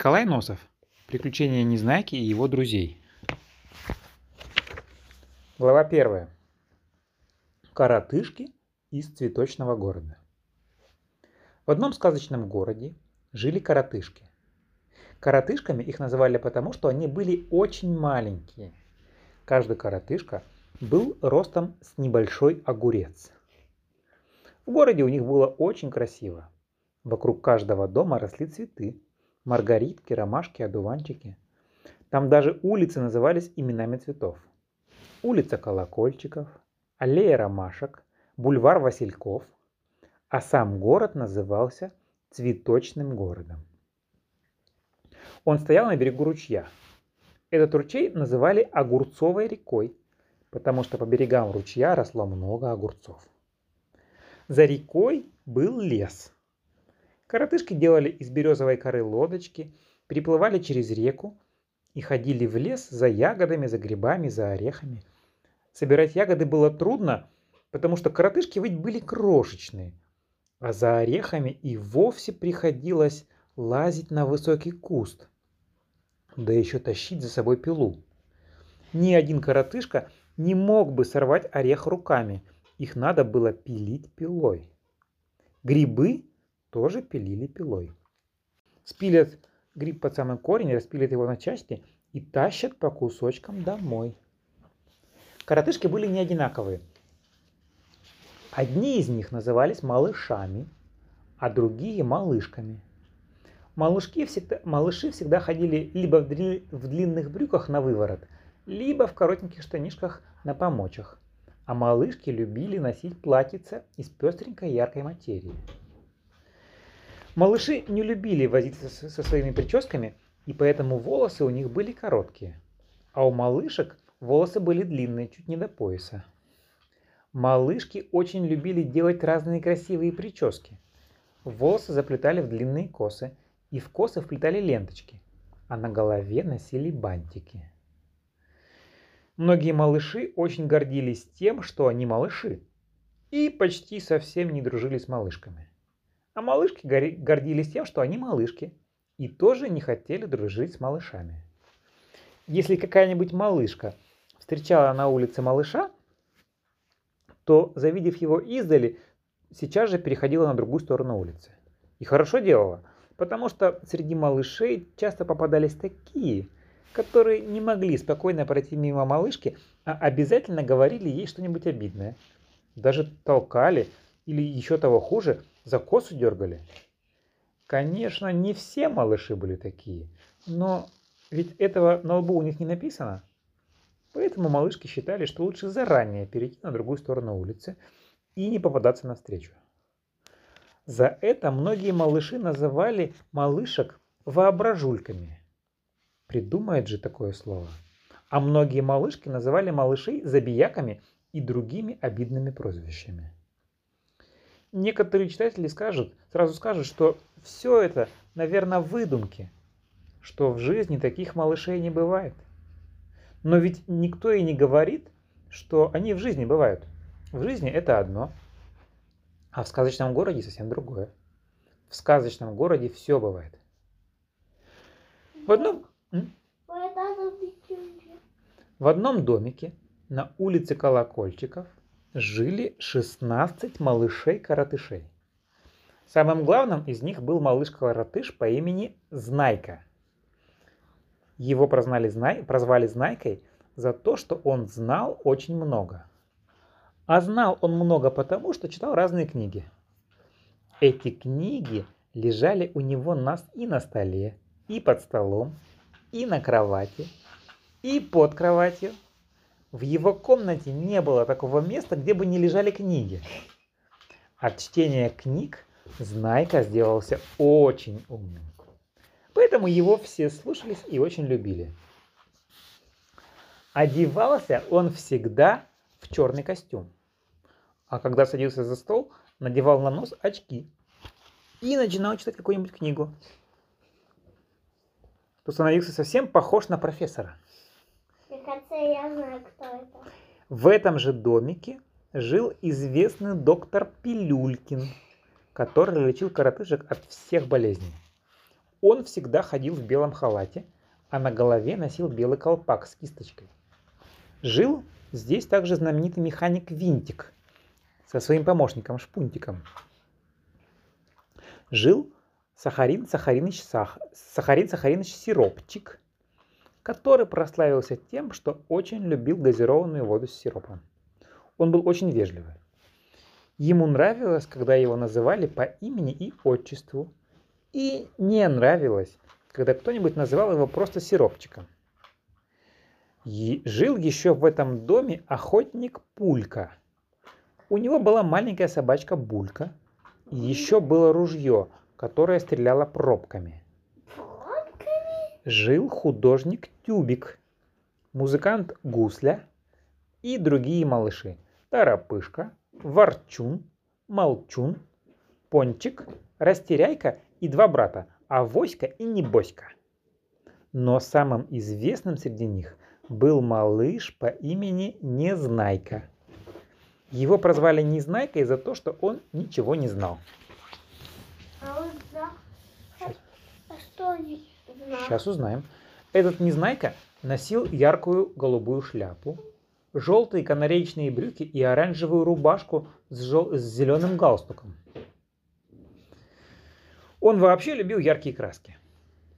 Николай Носов. Приключения Незнайки и его друзей. Глава первая. Коротышки из цветочного города. В одном сказочном городе жили коротышки. Коротышками их называли потому, что они были очень маленькие. Каждый коротышка был ростом с небольшой огурец. В городе у них было очень красиво. Вокруг каждого дома росли цветы. Маргаритки, ромашки, одуванчики. Там даже улицы назывались именами цветов. Улица Колокольчиков, аллея ромашек, бульвар Васильков. А сам город назывался Цветочным городом. Он стоял на берегу ручья. Этот ручей называли Огурцовой рекой, потому что по берегам ручья росло много огурцов. За рекой был лес – Коротышки делали из березовой коры лодочки, переплывали через реку и ходили в лес за ягодами, за грибами, за орехами. Собирать ягоды было трудно, потому что коротышки ведь были крошечные, а за орехами и вовсе приходилось лазить на высокий куст, да еще тащить за собой пилу. Ни один коротышка не мог бы сорвать орех руками, их надо было пилить пилой. Грибы тоже пилили пилой. Спилят гриб под самый корень, распилят его на части и тащат по кусочкам домой. Коротышки были не одинаковые. Одни из них назывались малышами, а другие малышками. Малышки всегда, малыши всегда ходили либо в, дли, в длинных брюках на выворот, либо в коротеньких штанишках на помочах. А малышки любили носить платьица из пестренькой яркой материи. Малыши не любили возиться со своими прическами, и поэтому волосы у них были короткие. А у малышек волосы были длинные, чуть не до пояса. Малышки очень любили делать разные красивые прически. Волосы заплетали в длинные косы, и в косы вплетали ленточки, а на голове носили бантики. Многие малыши очень гордились тем, что они малыши, и почти совсем не дружили с малышками. А малышки гордились тем, что они малышки, и тоже не хотели дружить с малышами. Если какая-нибудь малышка встречала на улице малыша, то, завидев его издали, сейчас же переходила на другую сторону улицы. И хорошо делала, потому что среди малышей часто попадались такие, которые не могли спокойно пройти мимо малышки, а обязательно говорили ей что-нибудь обидное. Даже толкали или еще того хуже, за косу дергали? Конечно, не все малыши были такие, но ведь этого на лбу у них не написано. Поэтому малышки считали, что лучше заранее перейти на другую сторону улицы и не попадаться навстречу. За это многие малыши называли малышек воображульками. Придумает же такое слово. А многие малышки называли малышей забияками и другими обидными прозвищами некоторые читатели скажут, сразу скажут, что все это, наверное, выдумки, что в жизни таких малышей не бывает. Но ведь никто и не говорит, что они в жизни бывают. В жизни это одно, а в сказочном городе совсем другое. В сказочном городе все бывает. В одном, в одном домике на улице Колокольчиков жили 16 малышей-коротышей. Самым главным из них был малыш-коротыш по имени Знайка. Его прознали, знай, прозвали Знайкой за то, что он знал очень много. А знал он много потому, что читал разные книги. Эти книги лежали у него нас и на столе, и под столом, и на кровати, и под кроватью – в его комнате не было такого места, где бы не лежали книги. От чтения книг Знайка сделался очень умным. Поэтому его все слушались и очень любили. Одевался он всегда в черный костюм. А когда садился за стол, надевал на нос очки и начинал читать какую-нибудь книгу. То становился совсем похож на профессора. Кажется, я знаю, кто это. В этом же домике жил известный доктор Пилюлькин, который лечил коротышек от всех болезней. Он всегда ходил в белом халате, а на голове носил белый колпак с кисточкой. Жил здесь также знаменитый механик Винтик со своим помощником Шпунтиком. Жил Сахарин Сахариныч, Сах... Сахарин Сахариныч Сиропчик, который прославился тем, что очень любил газированную воду с сиропом. Он был очень вежливый. Ему нравилось, когда его называли по имени и отчеству, и не нравилось, когда кто-нибудь называл его просто сиропчиком. И жил еще в этом доме охотник Пулька. У него была маленькая собачка Булька, и еще было ружье, которое стреляло пробками. Жил художник Тюбик, музыкант Гусля и другие малыши. Торопышка, Ворчун, Молчун, Пончик, Растеряйка и два брата – Авоська и Небоська. Но самым известным среди них был малыш по имени Незнайка. Его прозвали Незнайкой за то, что он ничего не знал. А он знал? А что они? Сейчас узнаем. Этот Незнайка носил яркую голубую шляпу, желтые канареечные брюки и оранжевую рубашку с, жел... с зеленым галстуком. Он вообще любил яркие краски.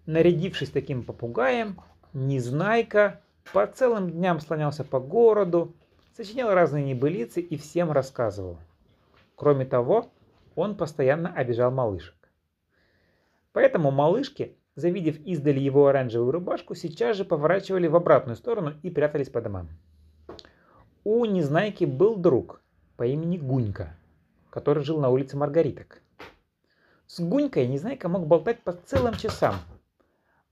Нарядившись таким попугаем, Незнайка по целым дням слонялся по городу, сочинял разные небылицы и всем рассказывал. Кроме того, он постоянно обижал малышек. Поэтому малышки, завидев издали его оранжевую рубашку, сейчас же поворачивали в обратную сторону и прятались по домам. У Незнайки был друг по имени Гунька, который жил на улице Маргариток. С Гунькой Незнайка мог болтать по целым часам.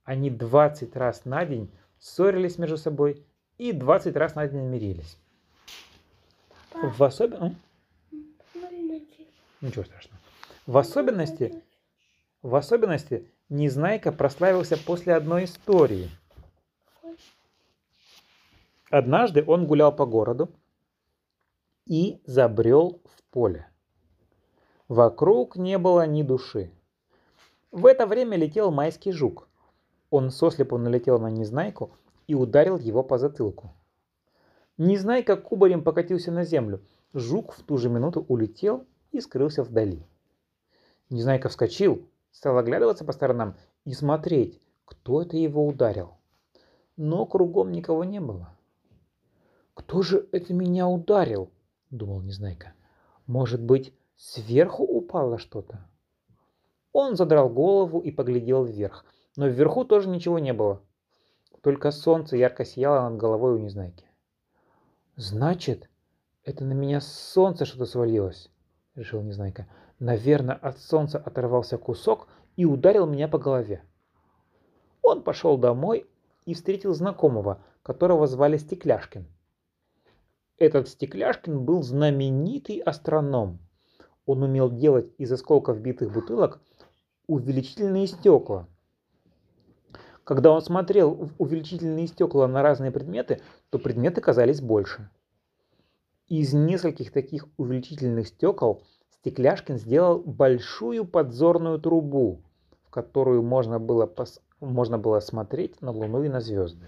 Они 20 раз на день ссорились между собой и 20 раз на день мирились. В особенности... Ничего страшного. В особенности, в особенности Незнайка прославился после одной истории. Однажды он гулял по городу и забрел в поле. Вокруг не было ни души. В это время летел майский жук. Он сослепу налетел на Незнайку и ударил его по затылку. Незнайка кубарем покатился на землю. Жук в ту же минуту улетел и скрылся вдали. Незнайка вскочил, стал оглядываться по сторонам и смотреть, кто это его ударил. Но кругом никого не было. «Кто же это меня ударил?» – думал Незнайка. «Может быть, Сверху упало что-то. Он задрал голову и поглядел вверх, но вверху тоже ничего не было. Только солнце ярко сияло над головой у Незнайки. «Значит, это на меня солнце что-то свалилось», — решил Незнайка. «Наверное, от солнца оторвался кусок и ударил меня по голове». Он пошел домой и встретил знакомого, которого звали Стекляшкин. Этот Стекляшкин был знаменитый астроном — он умел делать из осколков битых бутылок увеличительные стекла. Когда он смотрел в увеличительные стекла на разные предметы, то предметы казались больше. Из нескольких таких увеличительных стекол Стекляшкин сделал большую подзорную трубу, в которую можно было, пос... можно было смотреть на Луну и на звезды.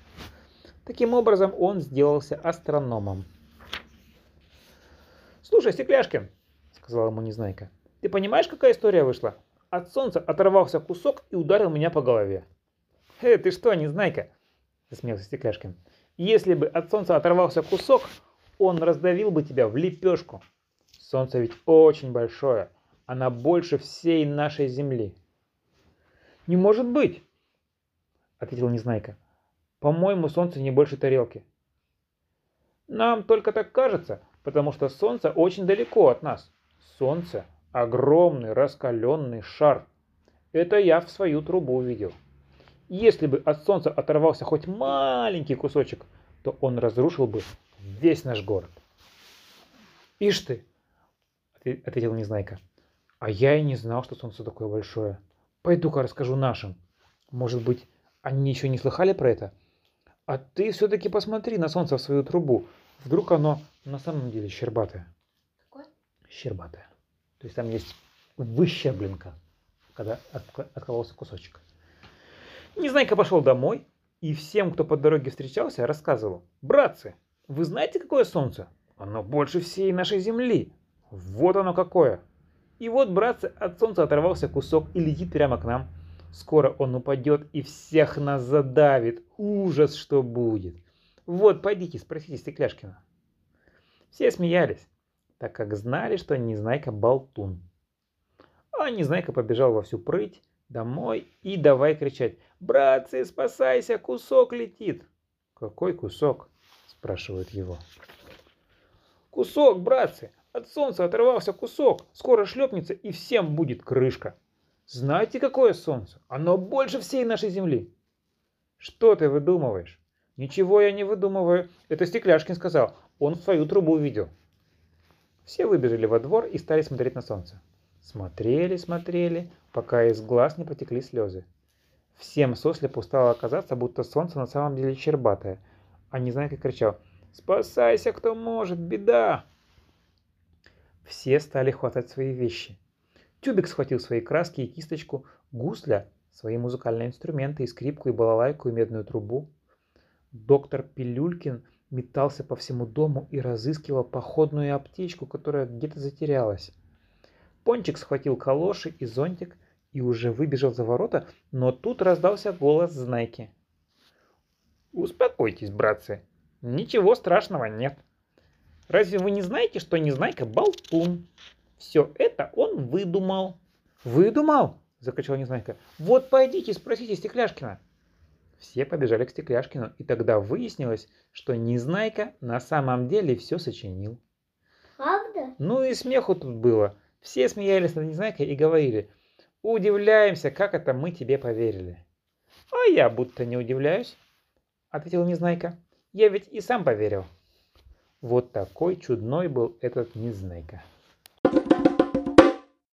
Таким образом, он сделался астрономом. «Слушай, Стекляшкин», сказал ему Незнайка. «Ты понимаешь, какая история вышла? От солнца оторвался кусок и ударил меня по голове». «Э, ты что, Незнайка?» – засмеялся Стекляшкин. «Если бы от солнца оторвался кусок, он раздавил бы тебя в лепешку. Солнце ведь очень большое, оно больше всей нашей земли». «Не может быть!» – ответил Незнайка. «По-моему, солнце не больше тарелки». «Нам только так кажется, потому что солнце очень далеко от нас. Солнце – огромный раскаленный шар. Это я в свою трубу увидел. Если бы от солнца оторвался хоть маленький кусочек, то он разрушил бы весь наш город. «Ишь ты!» – ответил Незнайка. «А я и не знал, что солнце такое большое. Пойду-ка расскажу нашим. Может быть, они еще не слыхали про это? А ты все-таки посмотри на солнце в свою трубу. Вдруг оно на самом деле щербатое». Какое? Щербатое. То есть там есть выщербленка, когда откололся кусочек. Незнайка пошел домой и всем, кто по дороге встречался, рассказывал. Братцы, вы знаете, какое солнце? Оно больше всей нашей земли. Вот оно какое. И вот, братцы, от солнца оторвался кусок и летит прямо к нам. Скоро он упадет и всех нас задавит. Ужас, что будет. Вот, пойдите, спросите Стекляшкина. Все смеялись, так как знали, что Незнайка болтун. А Незнайка побежал во всю прыть домой и давай кричать. «Братцы, спасайся, кусок летит!» «Какой кусок?» – спрашивают его. «Кусок, братцы! От солнца оторвался кусок, скоро шлепнется и всем будет крышка!» Знаете, какое солнце? Оно больше всей нашей земли. Что ты выдумываешь? Ничего я не выдумываю. Это Стекляшкин сказал. Он свою трубу видел. Все выбежали во двор и стали смотреть на солнце. Смотрели, смотрели, пока из глаз не потекли слезы. Всем сослепу стало оказаться, будто солнце на самом деле щербатое. А Незнайка кричал «Спасайся, кто может, беда!» Все стали хватать свои вещи. Тюбик схватил свои краски и кисточку, гусля, свои музыкальные инструменты, и скрипку, и балалайку, и медную трубу. Доктор Пилюлькин метался по всему дому и разыскивал походную аптечку, которая где-то затерялась. Пончик схватил калоши и зонтик и уже выбежал за ворота, но тут раздался голос Знайки. «Успокойтесь, братцы, ничего страшного нет. Разве вы не знаете, что Незнайка болтун? Все это он выдумал. Выдумал? Закричал Незнайка. Вот пойдите, спросите Стекляшкина. Все побежали к Стекляшкину, и тогда выяснилось, что Незнайка на самом деле все сочинил. Правда? Ну и смеху тут было. Все смеялись над Незнайкой и говорили, удивляемся, как это мы тебе поверили. А я будто не удивляюсь, ответил Незнайка. Я ведь и сам поверил. Вот такой чудной был этот Незнайка.